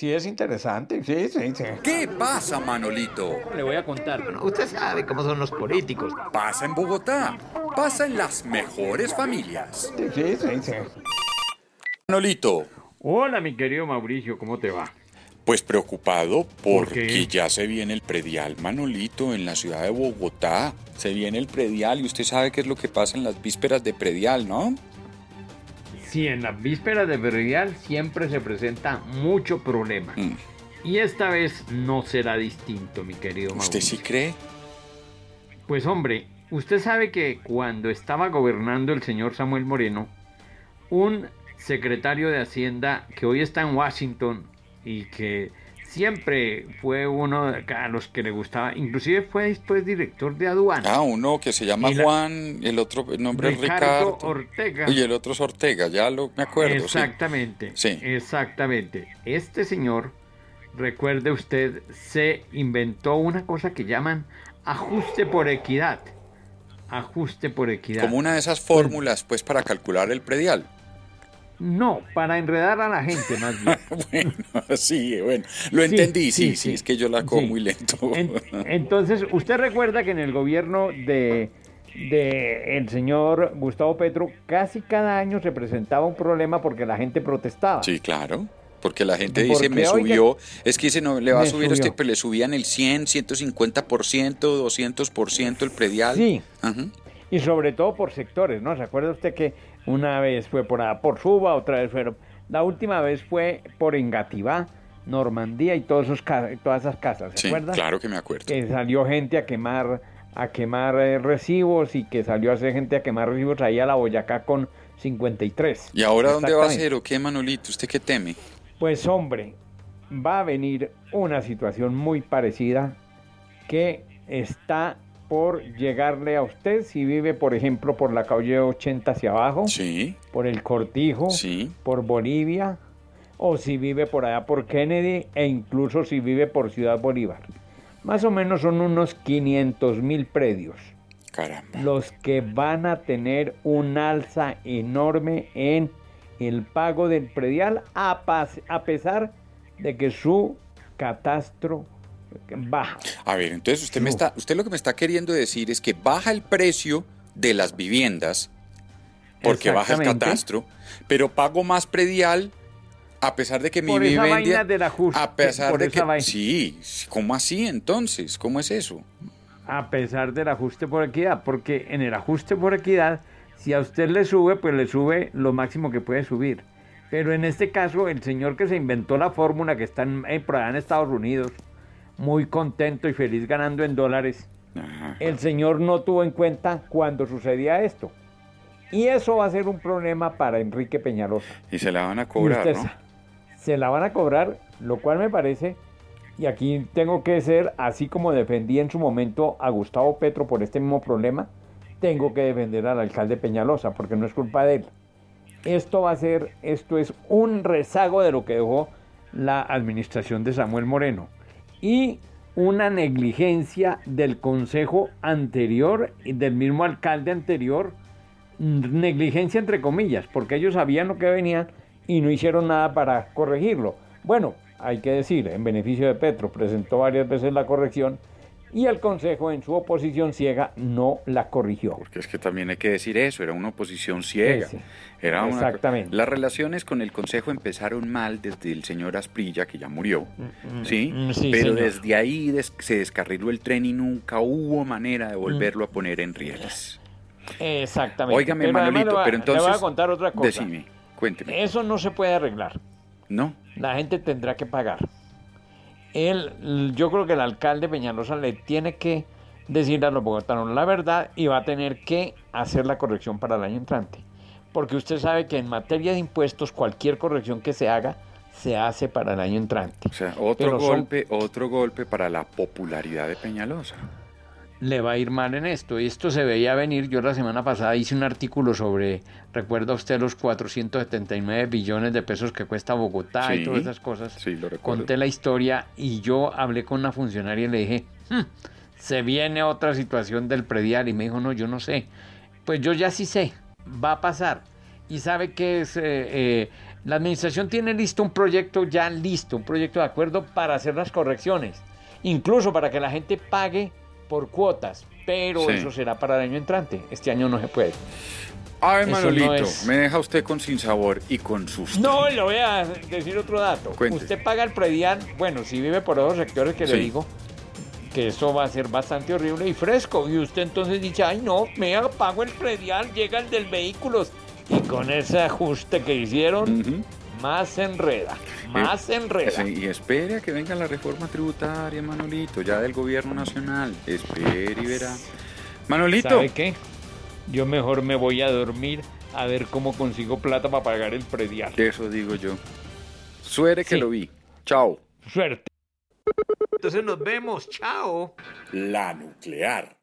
Sí, es interesante, sí, sí, sí. ¿Qué pasa, Manolito? Le voy a contar. usted sabe cómo son los políticos. Pasa en Bogotá. Pasa en las mejores familias. Sí, sí, sí, sí. Manolito, Hola, mi querido Mauricio, ¿cómo te va? pues preocupado porque ya se viene el predial, Manolito, en la ciudad de Bogotá. Se viene el predial y usted sabe qué es lo que pasa en las vísperas de predial, ¿no? Sí, en las vísperas de Berrial siempre se presenta mucho problema. Mm. Y esta vez no será distinto, mi querido Mauricio. ¿Usted sí cree? Pues hombre, usted sabe que cuando estaba gobernando el señor Samuel Moreno, un secretario de Hacienda que hoy está en Washington y que siempre fue uno de a los que le gustaba, inclusive fue después director de aduana. Ah, uno que se llama la- Juan, el otro el nombre es Ricardo Ricardo. Ortega. Y el otro es Ortega, ya lo me acuerdo. Exactamente. Sí. Exactamente. Este señor, recuerde usted, se inventó una cosa que llaman ajuste por equidad. Ajuste por equidad. Como una de esas fórmulas, pues, para calcular el predial. No, para enredar a la gente más bien. Bueno, sí, bueno, lo Sí, entendí, sí, sí, sí, es que yo la cojo Sí. muy lento. En- entonces, usted recuerda que en el gobierno de, de el señor Gustavo Petro, casi cada año se presentaba un problema porque la gente protestaba. Sí, claro. Porque la gente dice, me subió, es que dice, no, le va a subir este, pero le subían el 100, 150%, 200% el predial. Sí. Ajá. Y sobre todo por sectores, ¿no? ¿Se acuerda usted que una vez fue por, ah, por Suba, otra vez fue... La última vez fue por Engativá, Normandía y todos esos, todas esas casas, ¿se Sí, acuerda? claro que me acuerdo. Que salió gente a quemar a quemar eh, recibos y que salió a hacer gente a quemar recibos ahí a la Boyacá con 53. ¿Y ahora dónde va a ser o qué, Manolito? ¿Usted qué teme? Pues hombre, va a venir una situación muy parecida que está por llegarle a usted si vive, por ejemplo, por la calle 80 hacia abajo, Sí, por el Cortijo, sí. por Bolivia, o si vive por allá por Kennedy, e incluso si vive por Ciudad Bolívar. Más o menos son unos 500 mil predios Caramba. los que van a tener un alza enorme en el pago del predial a, a pesar de que su catastro baja. A ver, entonces usted me está, usted lo que me está queriendo decir es que baja el precio de las viviendas porque baja el catastro, pero pago más predial a pesar de que mi vivienda a pesar por de esa que vaina. sí, ¿cómo así entonces? ¿Cómo es eso? A pesar del ajuste por equidad, porque en el ajuste por equidad, si a usted le sube, pues le sube lo máximo que puede subir. Pero en este caso, el señor que se inventó la fórmula, que está en, eh, en Estados Unidos, muy contento y feliz ganando en dólares, Ajá. el señor no tuvo en cuenta cuando sucedía esto. Y eso va a ser un problema para Enrique Peñalosa. Y se la van a cobrar, usted ¿no? sa- Se la van a cobrar, lo cual me parece, y aquí tengo que ser, así como defendí en su momento a Gustavo Petro por este mismo problema, tengo que defender al alcalde Peñalosa, porque no es culpa de él. Esto va a ser, esto es un rezago de lo que dejó la administración de Samuel Moreno y una negligencia del consejo anterior y del mismo alcalde anterior, negligencia entre comillas, porque ellos sabían lo que venía y no hicieron nada para corregirlo. Bueno, hay que decir, en beneficio de Petro, presentó varias veces la corrección y el consejo en su oposición ciega no la corrigió. Porque es que también hay que decir eso, era una oposición ciega. Sí, sí. Era una- Exactamente. Las relaciones con el Consejo empezaron mal desde el señor Asprilla, que ya murió, ¿sí? mm, sí, Pero señor. desde ahí des- se descarriló el tren y nunca hubo manera de volverlo a poner en rieles. Exactamente. Óigame, Pero Manolito, pero entonces... Le voy a contar otra cosa. Decime, cuénteme. Eso no se puede arreglar. ¿No? La gente tendrá que pagar. Él, yo creo que el alcalde Peñalosa le tiene que decir a los bogotanos la verdad y va a tener que hacer la corrección para el año entrante. Porque usted sabe que en materia de impuestos cualquier corrección que se haga se hace para el año entrante. O sea, otro Pero son- golpe, otro golpe para la popularidad de Peñalosa. Le va a ir mal en esto. Y esto se veía venir. Yo la semana pasada hice un artículo sobre, recuerda usted los 479 billones de pesos que cuesta Bogotá y todas esas cosas. Sí, lo recuerdo. Conté la historia y yo hablé con una funcionaria y le dije, "Hmm, se viene otra situación del predial. Y me dijo, no, yo no sé. Pues yo ya sí sé, va a pasar. Y sabe que es, eh, eh, La administración tiene listo un proyecto ya listo, un proyecto de acuerdo para hacer las correcciones, incluso para que la gente pague por cuotas, pero Sí. eso será para el año entrante. Este año no se puede. Ay, Eso Manolito, no es- me deja usted con sinsabor y con susto. No, le voy a decir otro dato. Cuente. Usted paga el predial, bueno, si vive por esos sectores que Sí. le digo, que eso va a ser bastante horrible y fresco. Y usted entonces dice, ay no, me pago el predial, llega el del vehículo. Y con ese ajuste que hicieron. Más se enreda, más se enreda. Sí, y espere a que venga la reforma tributaria, Manolito, ya del gobierno nacional. Espere y verá. Manolito, ¿Sabe qué? Yo mejor me voy a dormir a ver cómo consigo plata para pagar el predial. eso digo yo. Suere que Sí. lo vi. Chao. Suerte. Entonces nos vemos, chao. La nuclear.